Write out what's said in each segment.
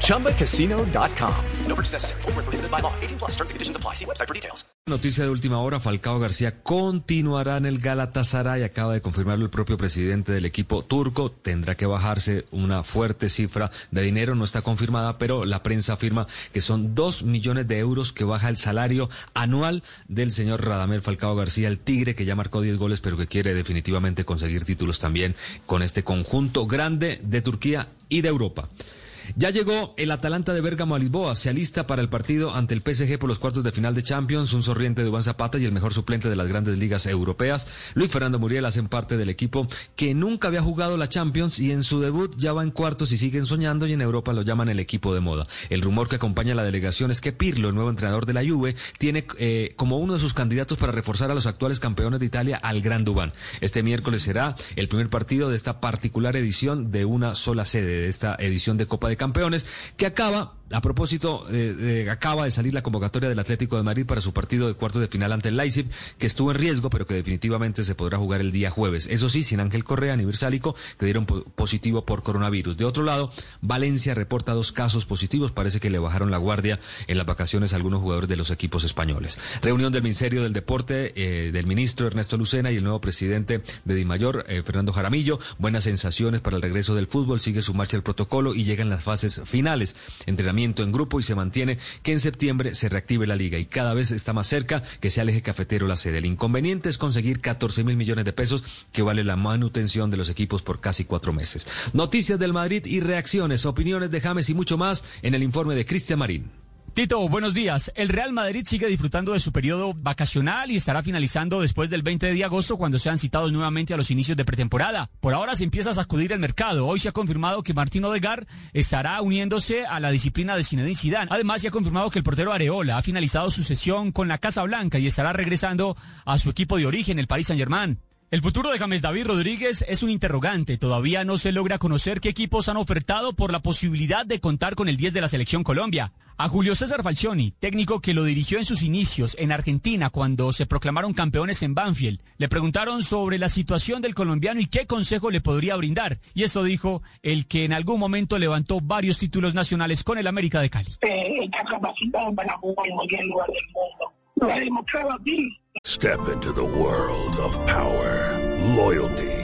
ChumbaCasino.com. No purchase necessary. Full prohibited by law. 18 plus terms and conditions apply. See website for details. Noticia de última hora, Falcao García continuará en el Galatasaray, acaba de confirmarlo el propio presidente del equipo turco, tendrá que bajarse una fuerte cifra de dinero, no está confirmada, pero la prensa afirma que son dos millones de euros que baja el salario anual del señor Radamel Falcao García, el Tigre, que ya marcó 10 goles, pero que quiere definitivamente conseguir títulos también con este conjunto grande de Turquía y de Europa. Ya llegó el Atalanta de Bérgamo a Lisboa, se alista para el partido ante el PSG por los cuartos de final de Champions, un sorriente de Juan Zapata y el mejor suplente de las grandes ligas europeas. Luis Fernando Muriel hacen parte del equipo que nunca había jugado la Champions y en su debut ya va en cuartos y siguen soñando y en Europa lo llaman el equipo de moda. El rumor que acompaña a la delegación es que Pirlo, el nuevo entrenador de la Juve, tiene eh, como uno de sus candidatos para reforzar a los actuales campeones de Italia al Gran Dubán. Este miércoles será el primer partido de esta particular edición de una sola sede, de esta edición de Copa de Campeones, que acaba a propósito, eh, acaba de salir la convocatoria del Atlético de Madrid para su partido de cuartos de final ante el Leipzig, que estuvo en riesgo, pero que definitivamente se podrá jugar el día jueves. Eso sí, sin Ángel Correa ni Versálico, que dieron positivo por coronavirus. De otro lado, Valencia reporta dos casos positivos. Parece que le bajaron la guardia en las vacaciones a algunos jugadores de los equipos españoles. Reunión del Ministerio del Deporte, eh, del ministro Ernesto Lucena y el nuevo presidente de Dimayor, eh, Fernando Jaramillo. Buenas sensaciones para el regreso del fútbol. Sigue su marcha el protocolo y llegan las fases finales. Entrenamiento en grupo y se mantiene que en septiembre se reactive la liga y cada vez está más cerca que sea el eje cafetero la sede. El inconveniente es conseguir 14 mil millones de pesos que vale la manutención de los equipos por casi cuatro meses. Noticias del Madrid y reacciones, opiniones de James y mucho más en el informe de Cristian Marín. Tito, buenos días. El Real Madrid sigue disfrutando de su periodo vacacional y estará finalizando después del 20 de agosto cuando sean citados nuevamente a los inicios de pretemporada. Por ahora se empieza a sacudir el mercado. Hoy se ha confirmado que Martín Odegar estará uniéndose a la disciplina de Zinedine Zidane. Además se ha confirmado que el portero Areola ha finalizado su sesión con la Casa Blanca y estará regresando a su equipo de origen, el Paris Saint-Germain. El futuro de James David Rodríguez es un interrogante. Todavía no se logra conocer qué equipos han ofertado por la posibilidad de contar con el 10 de la selección Colombia. A Julio César Falcioni, técnico que lo dirigió en sus inicios en Argentina cuando se proclamaron campeones en Banfield, le preguntaron sobre la situación del colombiano y qué consejo le podría brindar. Y esto dijo el que en algún momento levantó varios títulos nacionales con el América de Cali. Eh, está capacitado para jugar en cualquier lugar del mundo. Lo ha demostrado aquí. Step into the world of power, loyalty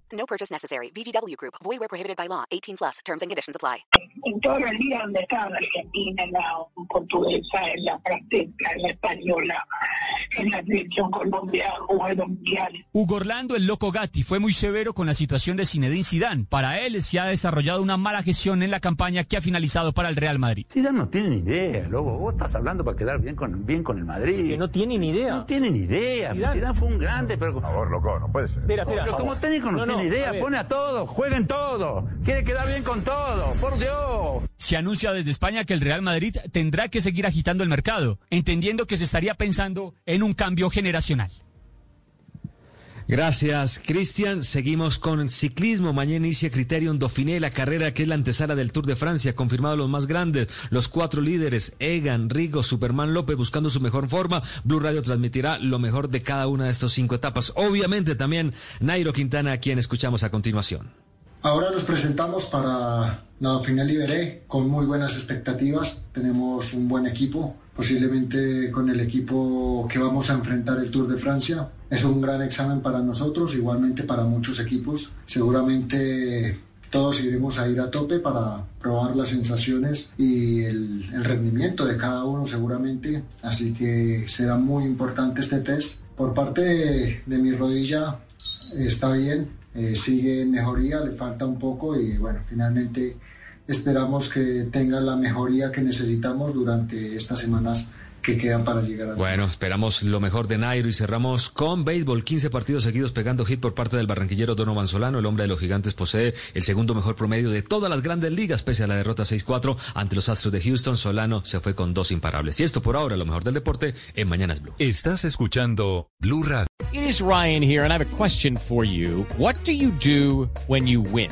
No purchase necessary. VGW Group. Void where prohibited by law. 18 plus. Terms and conditions apply. En todo el día donde estaba en Argentina, en la portuguesa, en la francesa, en la española, en la selección Colombia, jugué mundial. Hugo Orlando, el loco Gatti, fue muy severo con la situación de Zinedine Zidane. Para él se ha desarrollado una mala gestión en la campaña que ha finalizado para el Real Madrid. Zidane no tiene ni idea, loco. Vos estás hablando para quedar bien con, bien con el Madrid. Que no tiene ni idea. No tiene ni idea. Zidane. Zidane fue un grande, pero... Por favor, loco, no puede ser. Espera, espera. Pero como técnico no, No, no, tiene idea, a pone a todos, jueguen todo, quiere quedar bien con todo, por Dios. Se anuncia desde España que el Real Madrid tendrá que seguir agitando el mercado, entendiendo que se estaría pensando en un cambio generacional. Gracias, Cristian. Seguimos con ciclismo. Mañana inicia Criterion Dauphiné, la carrera que es la antesala del Tour de Francia. Confirmado los más grandes, los cuatro líderes, Egan, Rigo, Superman López, buscando su mejor forma. Blue Radio transmitirá lo mejor de cada una de estas cinco etapas. Obviamente también Nairo Quintana, a quien escuchamos a continuación. Ahora nos presentamos para la Dauphiné Liberé con muy buenas expectativas. Tenemos un buen equipo, posiblemente con el equipo que vamos a enfrentar el Tour de Francia. Es un gran examen para nosotros, igualmente para muchos equipos. Seguramente todos iremos a ir a tope para probar las sensaciones y el, rendimiento de cada uno seguramente. Así que será muy importante este test. Por parte de, de mi rodilla está bien, eh, sigue en mejoría, le falta un poco y bueno, finalmente esperamos que tenga la mejoría que necesitamos durante estas semanas que quedan para llegar a Bueno, esperamos lo mejor de Nairo y cerramos con béisbol. 15 partidos seguidos pegando hit por parte del barranquillero Donovan Solano. El hombre de los gigantes posee el segundo mejor promedio de todas las grandes ligas, pese a la derrota 6-4 ante los Astros de Houston. Solano se fue con dos imparables. Y esto por ahora, lo mejor del deporte en Mañanas Blue. Estás escuchando Blue Radio. It is Ryan here, and I have a question for you. What do you do when you win?